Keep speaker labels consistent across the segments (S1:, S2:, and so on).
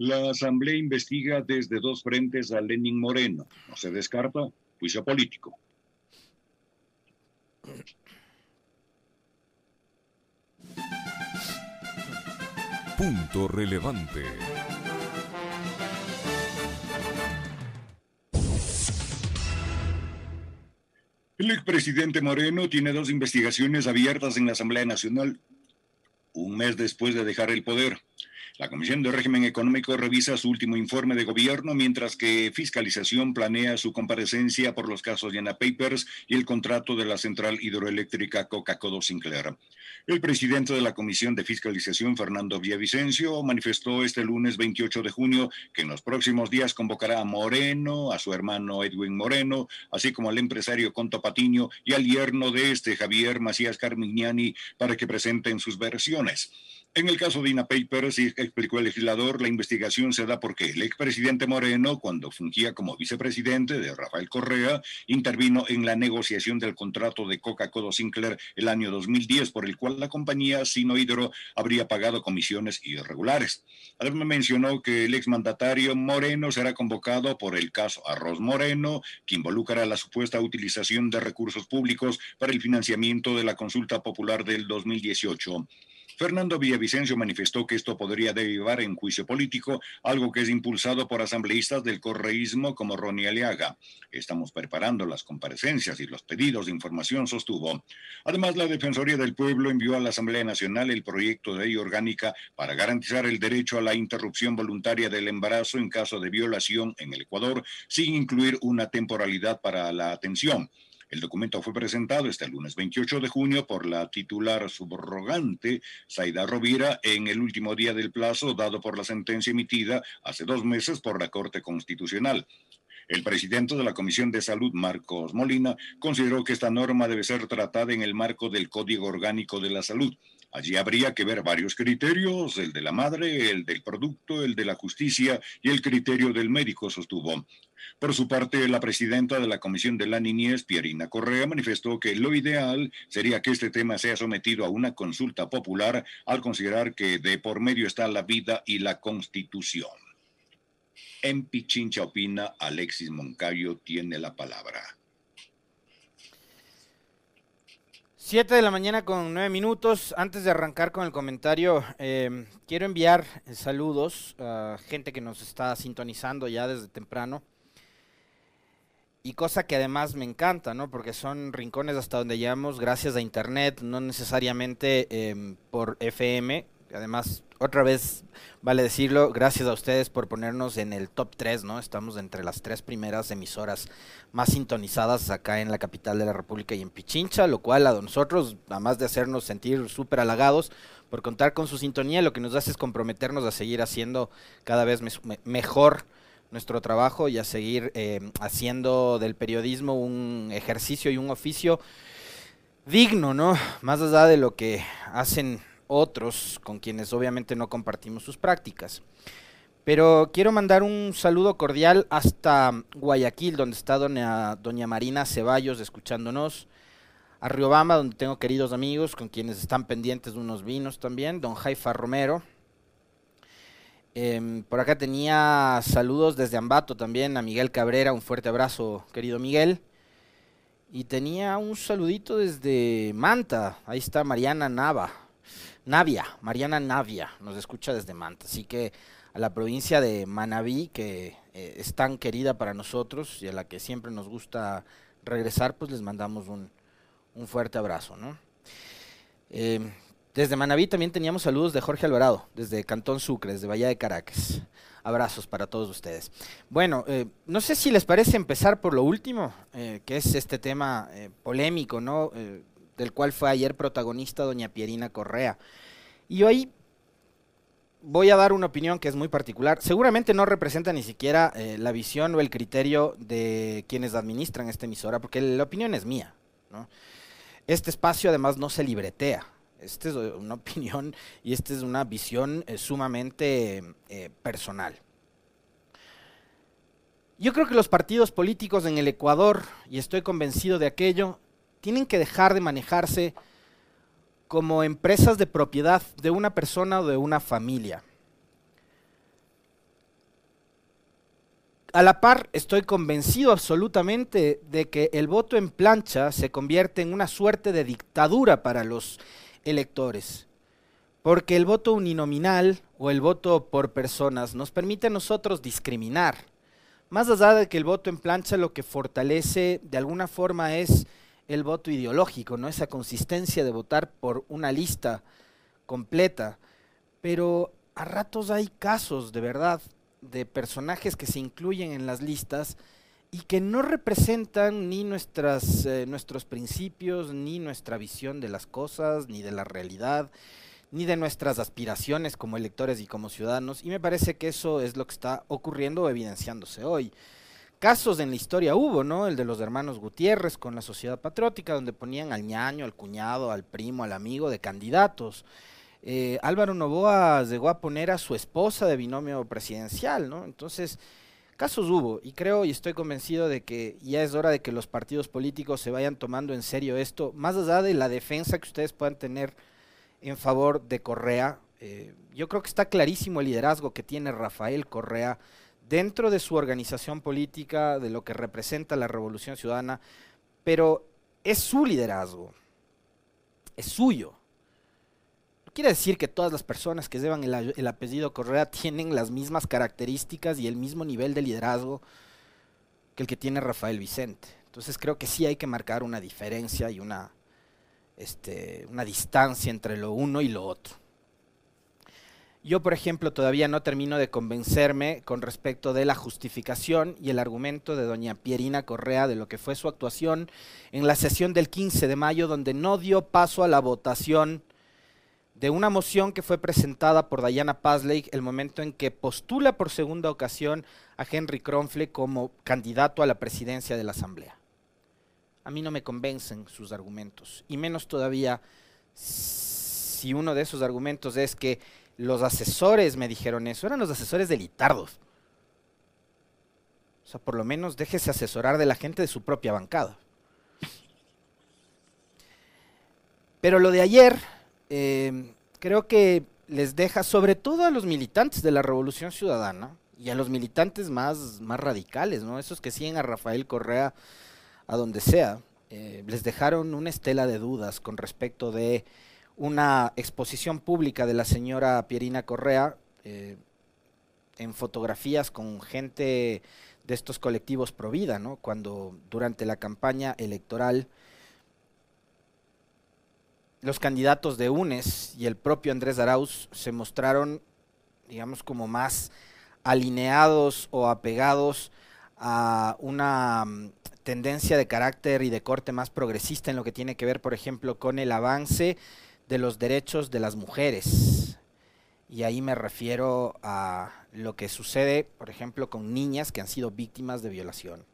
S1: La Asamblea investiga desde dos frentes a Lenin Moreno. No se descarta juicio político.
S2: Punto relevante.
S1: El expresidente Moreno tiene dos investigaciones abiertas en la Asamblea Nacional un mes después de dejar el poder. La Comisión de Régimen Económico revisa su último informe de gobierno, mientras que Fiscalización planea su comparecencia por los casos Yana Papers y el contrato de la central hidroeléctrica Coca-Cola Sinclair. El presidente de la Comisión de Fiscalización, Fernando Villavicencio, manifestó este lunes 28 de junio que en los próximos días convocará a Moreno, a su hermano Edwin Moreno, así como al empresario Conto Patiño y al yerno de este, Javier Macías Carmignani, para que presenten sus versiones. En el caso de Ina Papers, explicó el legislador, la investigación se da porque el expresidente Moreno, cuando fungía como vicepresidente de Rafael Correa, intervino en la negociación del contrato de Coca-Cola Sinclair el año 2010, por el cual la compañía Sino Hidro habría pagado comisiones irregulares. Además mencionó que el exmandatario Moreno será convocado por el caso Arroz Moreno, que involucra la supuesta utilización de recursos públicos para el financiamiento de la consulta popular del 2018. Fernando Villavicencio manifestó que esto podría derivar en juicio político, algo que es impulsado por asambleístas del correísmo como Ronnie Aliaga. Estamos preparando las comparecencias y los pedidos de información, sostuvo. Además, la Defensoría del Pueblo envió a la Asamblea Nacional el proyecto de ley orgánica para garantizar el derecho a la interrupción voluntaria del embarazo en caso de violación en el Ecuador, sin incluir una temporalidad para la atención. El documento fue presentado este lunes 28 de junio por la titular subrogante, Zaida Rovira, en el último día del plazo dado por la sentencia emitida hace dos meses por la Corte Constitucional. El presidente de la Comisión de Salud, Marcos Molina, consideró que esta norma debe ser tratada en el marco del Código Orgánico de la Salud. Allí habría que ver varios criterios, el de la madre, el del producto, el de la justicia y el criterio del médico, sostuvo. Por su parte, la presidenta de la Comisión de la Niñez, Pierina Correa, manifestó que lo ideal sería que este tema sea sometido a una consulta popular al considerar que de por medio está la vida y la constitución. En Pichincha opina, Alexis Moncayo tiene la palabra.
S3: Siete de la mañana con nueve minutos. Antes de arrancar con el comentario, eh, quiero enviar saludos a gente que nos está sintonizando ya desde temprano. Y cosa que además me encanta, ¿no? Porque son rincones hasta donde llegamos gracias a Internet, no necesariamente em, por FM. Además, otra vez, vale decirlo, gracias a ustedes por ponernos en el top 3, ¿no? Estamos entre las tres primeras emisoras más sintonizadas acá en la capital de la República y en Pichincha, lo cual a nosotros, además de hacernos sentir súper halagados por contar con su sintonía, lo que nos hace es comprometernos a seguir haciendo cada vez mejor nuestro trabajo y a seguir eh, haciendo del periodismo un ejercicio y un oficio digno, ¿no? Más allá de lo que hacen otros con quienes obviamente no compartimos sus prácticas. Pero quiero mandar un saludo cordial hasta Guayaquil, donde está doña, doña Marina Ceballos escuchándonos. A Riobamba, donde tengo queridos amigos con quienes están pendientes de unos vinos también. Don Jaifa Romero, Em, por acá tenía saludos desde Ambato también a Miguel Cabrera, un fuerte abrazo, querido Miguel. Y tenía un saludito desde Manta, ahí está Mariana Nava, Navia, Mariana Navia, nos escucha desde Manta. Así que a la provincia de Manabí, que eh, es tan querida para nosotros y a la que siempre nos gusta regresar, pues les mandamos un, un fuerte abrazo, ¿no? Em, desde Manaví también teníamos saludos de Jorge Alvarado, desde Cantón Sucre, desde Bahía de Caracas. Abrazos para todos ustedes. Bueno, eh, no sé si les parece empezar por lo último, eh, que es este tema eh, polémico, ¿no? Del cual fue ayer protagonista doña Pierina Correa. Y ahí voy a dar una opinión que es muy particular. Seguramente no representa ni siquiera la visión o el criterio de quienes administran esta emisora, porque la opinión es mía. Este espacio además no se libretea esta es una opinión y esta es una visión eh, sumamente eh, personal. Yo creo que los partidos políticos en el Ecuador, y estoy convencido de aquello, tienen que dejar de manejarse como empresas de propiedad de una persona o de una familia. a la par estoy convencido absolutamente de que el voto en plancha se convierte en una suerte de dictadura para los electores. Porque el voto uninominal o el voto por personas nos permite a nosotros discriminar. Más allá de que el voto en plancha lo que fortalece de alguna forma es el voto ideológico, ¿no? Esa consistencia de votar por una lista completa. Pero a ratos hay casos, de verdad, de personajes que se incluyen en las listas y que no representan ni nuestras, eh, nuestros principios, ni nuestra visión de las cosas, ni de la realidad, ni de nuestras aspiraciones como electores y como ciudadanos. Y me parece que eso es lo que está ocurriendo o evidenciándose hoy. Casos en la historia hubo, ¿no? El de los hermanos Gutiérrez con la sociedad patriótica, donde ponían al ñaño, al cuñado, al primo, al amigo de candidatos. Eh, Álvaro Novoa llegó a poner a su esposa de binomio presidencial, ¿no? Entonces, casos hubo, y creo y estoy convencido de que ya es hora de que los partidos políticos se vayan tomando en serio esto, más allá de la defensa que ustedes puedan tener en favor de Correa. Eh, yo creo que está clarísimo el liderazgo que tiene Rafael Correa dentro de su organización política, de lo que representa la Revolución Ciudadana, pero es su liderazgo, es suyo quiere decir que todas las personas que llevan el, apellido Correa tienen las mismas características y el mismo nivel de liderazgo que el que tiene Rafael Vicente. Entonces creo que sí hay que marcar una diferencia y una, este, una distancia entre lo uno y lo otro. Yo, por ejemplo, todavía no termino de convencerme con respecto de la justificación y el argumento de doña Pierina Correa de lo que fue su actuación en la sesión del 15 de mayo, donde no dio paso a la votación de una moción que fue presentada por Diana Pasley el momento en que postula por segunda ocasión a Henry Kronfle como candidato a la presidencia de la Asamblea. A mí no me convencen sus argumentos, y menos todavía si uno de esos argumentos es que los asesores me dijeron eso, eran los asesores de Litardos. O sea, por lo menos déjese asesorar de la gente de su propia bancada. Pero lo de ayer Em, creo que les deja, sobre todo a los militantes de la Revolución Ciudadana y a los militantes más, más radicales, ¿no? esos que siguen a Rafael Correa a donde sea, eh, les dejaron una estela de dudas con respecto de una exposición pública de la señora Pierina Correa eh, en fotografías con gente de estos colectivos pro vida, ¿no? cuando durante la campaña electoral los candidatos de UNES y el propio Andrés Arauz se mostraron, digamos, como más alineados o apegados a una mm, tendencia de carácter y de corte más progresista en lo que tiene que ver, por ejemplo, con el avance de los derechos de las mujeres. Y ahí me refiero a lo que sucede, por ejemplo, con niñas que han sido víctimas de violación.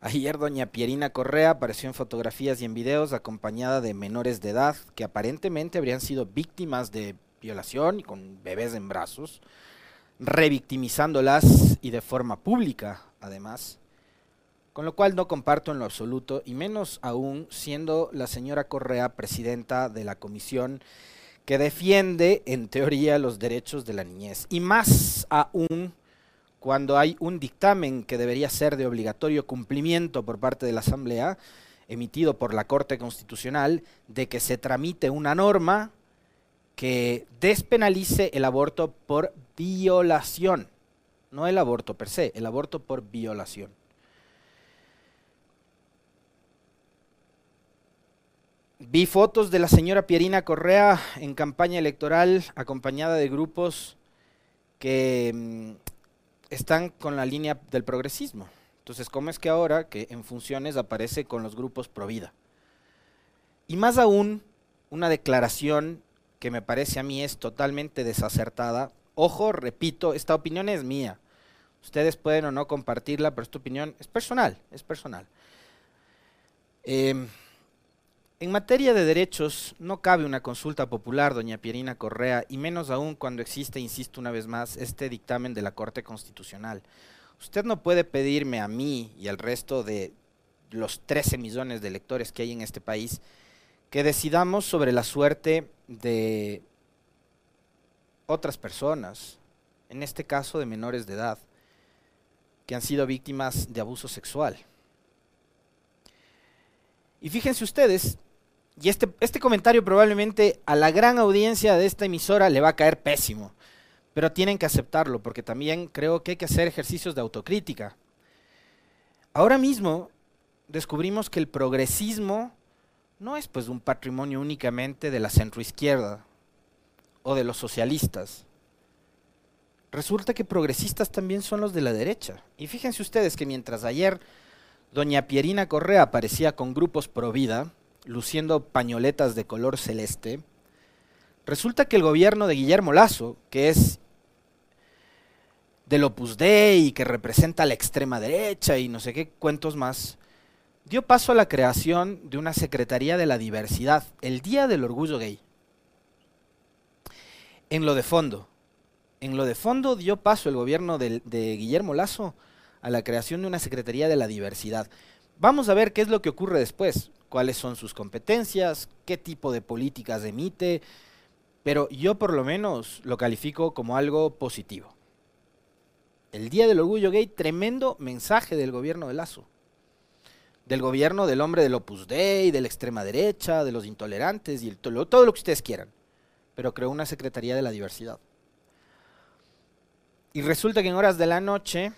S3: Ayer doña Pierina Correa apareció en fotografías y en videos acompañada de menores de edad que aparentemente habrían sido víctimas de violación y con bebés en brazos, revictimizándolas y de forma pública, además. Con lo cual no comparto en lo absoluto, y menos aún siendo la señora Correa presidenta de la comisión que defiende, en teoría, los derechos de la niñez. Y más aún cuando hay un dictamen que debería ser de obligatorio cumplimiento por parte de la Asamblea, emitido por la Corte Constitucional, de que se tramite una norma que despenalice el aborto por violación, no el aborto per se, el aborto por violación. Vi fotos de la señora Pierina Correa en campaña electoral acompañada de grupos que mm, están con la línea del progresismo. Entonces, ¿cómo es que ahora que en funciones aparece con los grupos pro vida? Y más aún, una declaración que me parece a mí es totalmente desacertada. Ojo, repito, esta opinión es mía. Ustedes pueden o no compartirla, pero esta opinión es personal, es personal. Eh, en materia de derechos, no cabe una consulta popular, doña Pierina Correa, y menos aún cuando existe, insisto una vez más, este dictamen de la Corte Constitucional. Usted no puede pedirme a mí y al resto de los 13 millones de electores que hay en este país que decidamos sobre la suerte de otras personas, en este caso de menores de edad. que han sido víctimas de abuso sexual. Y fíjense ustedes, y este, este comentario probablemente a la gran audiencia de esta emisora le va a caer pésimo, pero tienen que aceptarlo porque también creo que hay que hacer ejercicios de autocrítica. Ahora mismo descubrimos que el progresismo no es pues un patrimonio únicamente de la centroizquierda o de los socialistas. Resulta que progresistas también son los de la derecha. Y fíjense ustedes que mientras ayer doña Pierina Correa aparecía con grupos pro vida, luciendo pañoletas de color celeste, resulta que el gobierno de Guillermo Lazo, que es del Opus Dei y que representa a la extrema derecha y no sé qué cuentos más, dio paso a la creación de una Secretaría de la Diversidad, el Día del Orgullo Gay. En lo de fondo, en lo de fondo dio paso el gobierno de, de Guillermo Lazo a la creación de una Secretaría de la Diversidad. Vamos a ver qué es lo que ocurre después, cuáles son sus competencias, qué tipo de políticas emite, pero yo por lo menos lo califico como algo positivo. El Día del Orgullo Gay, tremendo mensaje del gobierno de Lazo del gobierno del hombre del Opus Dei, de la extrema derecha, de los intolerantes y todo lo que ustedes quieran. Pero creó una Secretaría de la Diversidad. Y resulta que en horas de la noche,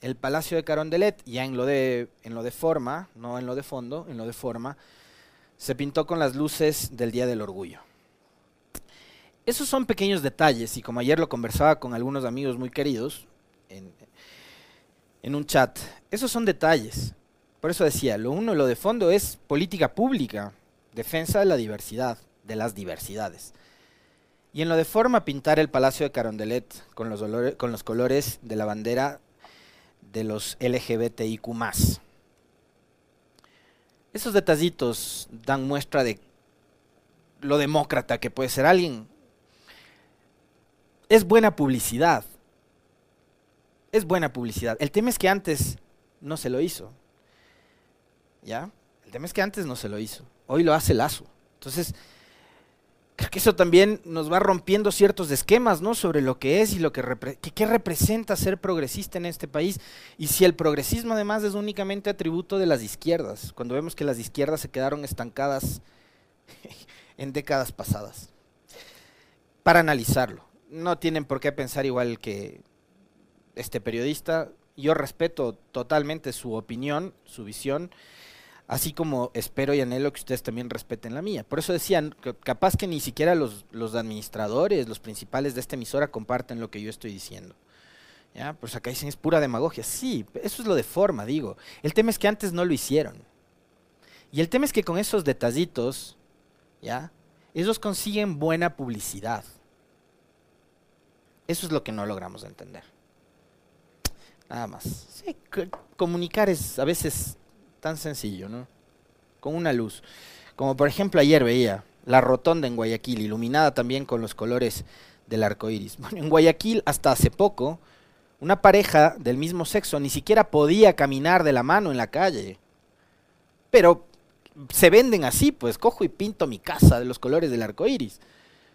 S3: el Palacio de Carondelet, ya en lo de, en lo de forma, no en lo de fondo, en lo de forma, se pintó con las luces del Día del Orgullo. Esos son pequeños detalles y como ayer lo conversaba con algunos amigos muy queridos en, en un chat, esos son detalles por eso decía, lo uno, lo de fondo es política pública, defensa de la diversidad, de las diversidades. Y en lo de forma, pintar el Palacio de Carondelet con los, con los colores de la bandera de los LGBTIQ. Esos detallitos dan muestra de lo demócrata que puede ser alguien. Es buena publicidad. Es buena publicidad. El tema es que antes no se lo hizo. ¿ya? El tema es que antes no se lo hizo, hoy lo hace Lazo. Entonces, creo que eso también nos va rompiendo ciertos esquemas, ¿no? Sobre lo que es y lo que, qué representa ser progresista en este país. Y si el progresismo además es únicamente atributo de las izquierdas, cuando vemos que las izquierdas se quedaron estancadas en décadas pasadas. Para analizarlo. No tienen por qué pensar igual que este periodista. Yo respeto totalmente su opinión, su visión así como espero y anhelo que ustedes también respeten la mía. Por eso decían, capaz que ni siquiera los, los, administradores, los principales de esta emisora comparten lo que yo estoy diciendo. ¿Ya? Pues acá dicen es pura demagogia. Sí, eso es lo de forma, digo. El tema es que antes no lo hicieron. Y el tema es que con esos detallitos, ¿ya? Ellos consiguen buena publicidad. Eso es lo que no logramos entender. Nada más. Sí, comunicar es a veces tan sencillo, ¿no? Con una luz. Como por ejemplo ayer veía la rotonda en Guayaquil, iluminada también con los colores del arco iris. Bueno, en Guayaquil hasta hace poco, una pareja del mismo sexo ni siquiera podía caminar de la mano en la calle. Pero se venden así, pues cojo y pinto mi casa de los colores del arco iris.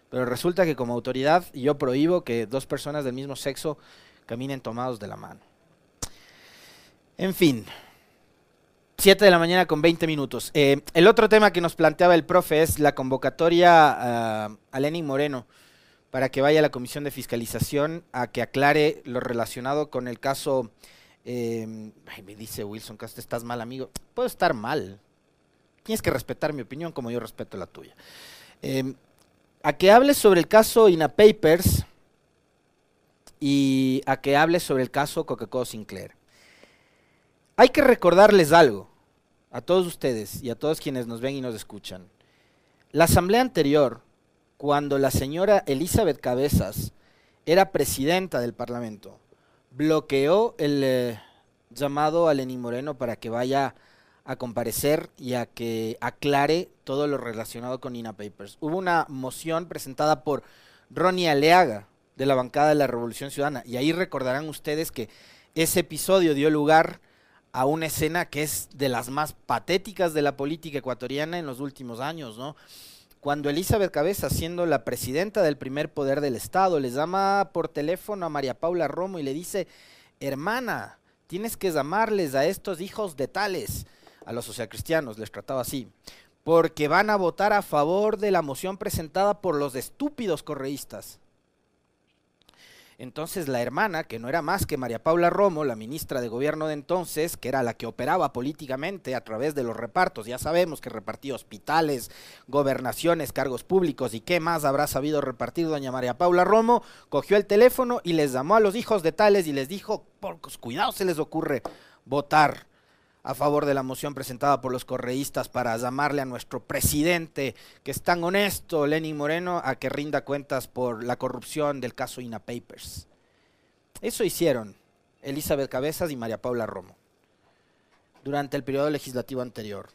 S3: Pero resulta que como autoridad yo prohíbo que dos personas del mismo sexo caminen tomados de la mano. En fin, 7 de la mañana con 20 minutos. Eh, el otro tema que nos planteaba el profe es la convocatoria a Lenin Moreno para que vaya a la Comisión de Fiscalización a que aclare lo relacionado con el caso. Eh, me dice Wilson que estás mal, amigo. Puedo estar mal. Tienes que respetar mi opinión como yo respeto la tuya. Eh, a que hable sobre el caso INA Papers y a que hable sobre el caso Coca-Cola Sinclair. Hay que recordarles algo a todos ustedes y a todos quienes nos ven y nos escuchan. La asamblea anterior, cuando la señora Elizabeth Cabezas era presidenta del Parlamento, bloqueó el eh, llamado a Lenín Moreno para que vaya a comparecer y a que aclare todo lo relacionado con INA Papers. Hubo una moción presentada por Ronnie Aleaga de la bancada de la Revolución Ciudadana y ahí recordarán ustedes que ese episodio dio lugar a una escena que es de las más patéticas de la política ecuatoriana en los últimos años, ¿no? Cuando Elizabeth Cabeza, siendo la presidenta del primer poder del Estado, le llama por teléfono a María Paula Romo y le dice, hermana, tienes que llamarles a estos hijos de tales, a los socialcristianos, les trataba así, porque van a votar a favor de la moción presentada por los estúpidos correístas. Entonces la hermana, que no era más que María Paula Romo, la ministra de gobierno de entonces, que era la que operaba políticamente a través de los repartos, ya sabemos que repartía hospitales, gobernaciones, cargos públicos y qué más habrá sabido repartir doña María Paula Romo, cogió el teléfono y les llamó a los hijos de tales y les dijo, porcos, cuidado se les ocurre votar a favor de la moción presentada por los correístas para llamarle a nuestro presidente, que es tan honesto, Lenin Moreno, a que rinda cuentas por la corrupción del caso INA Papers. Eso hicieron Elizabeth Cabezas y María Paula Romo durante el periodo legislativo anterior.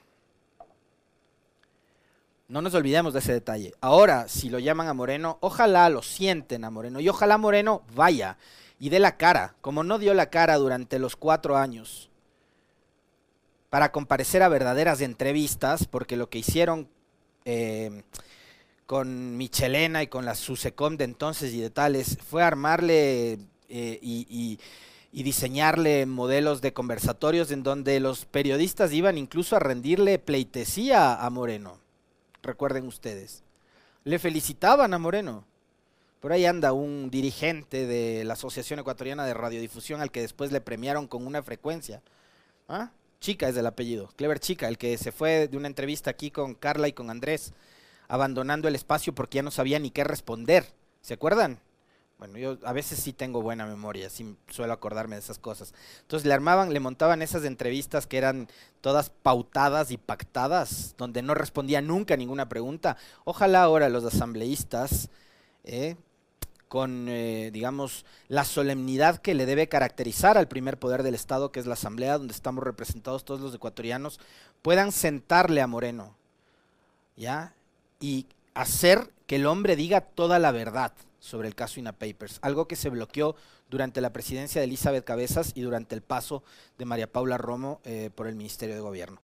S3: No nos olvidemos de ese detalle. Ahora, si lo llaman a Moreno, ojalá lo sienten a Moreno y ojalá Moreno vaya y dé la cara, como no dio la cara durante los cuatro años para comparecer a verdaderas entrevistas, porque lo que hicieron eh, con Michelena y con la Susecom de entonces y de tales fue armarle eh, y, diseñarle modelos de conversatorios en donde los periodistas iban incluso a rendirle pleitesía a Moreno. Recuerden ustedes. Le felicitaban a Moreno. Por ahí anda un dirigente de la Asociación Ecuatoriana de Radiodifusión al que después le premiaron con una frecuencia. ¿Ah? Chica es el apellido, Clever Chica, el que se fue de una entrevista aquí con Carla y con Andrés, abandonando el espacio porque ya no sabía ni qué responder. ¿Se acuerdan? Bueno, yo a veces sí tengo buena memoria, sí suelo acordarme de esas cosas. Entonces le armaban, le montaban esas entrevistas que eran todas pautadas y pactadas, donde no respondía nunca ninguna pregunta. Ojalá ahora los asambleístas eh, con, eh, digamos, la solemnidad que le debe caracterizar al primer poder del Estado, que es la Asamblea, donde estamos representados todos los ecuatorianos, puedan sentarle a Moreno, ¿ya? Y hacer que el hombre diga toda la verdad sobre el caso INA Papers, algo que se bloqueó durante la presidencia de Elizabeth Cabezas y durante el paso de María Paula Romo eh, por el Ministerio de Gobierno.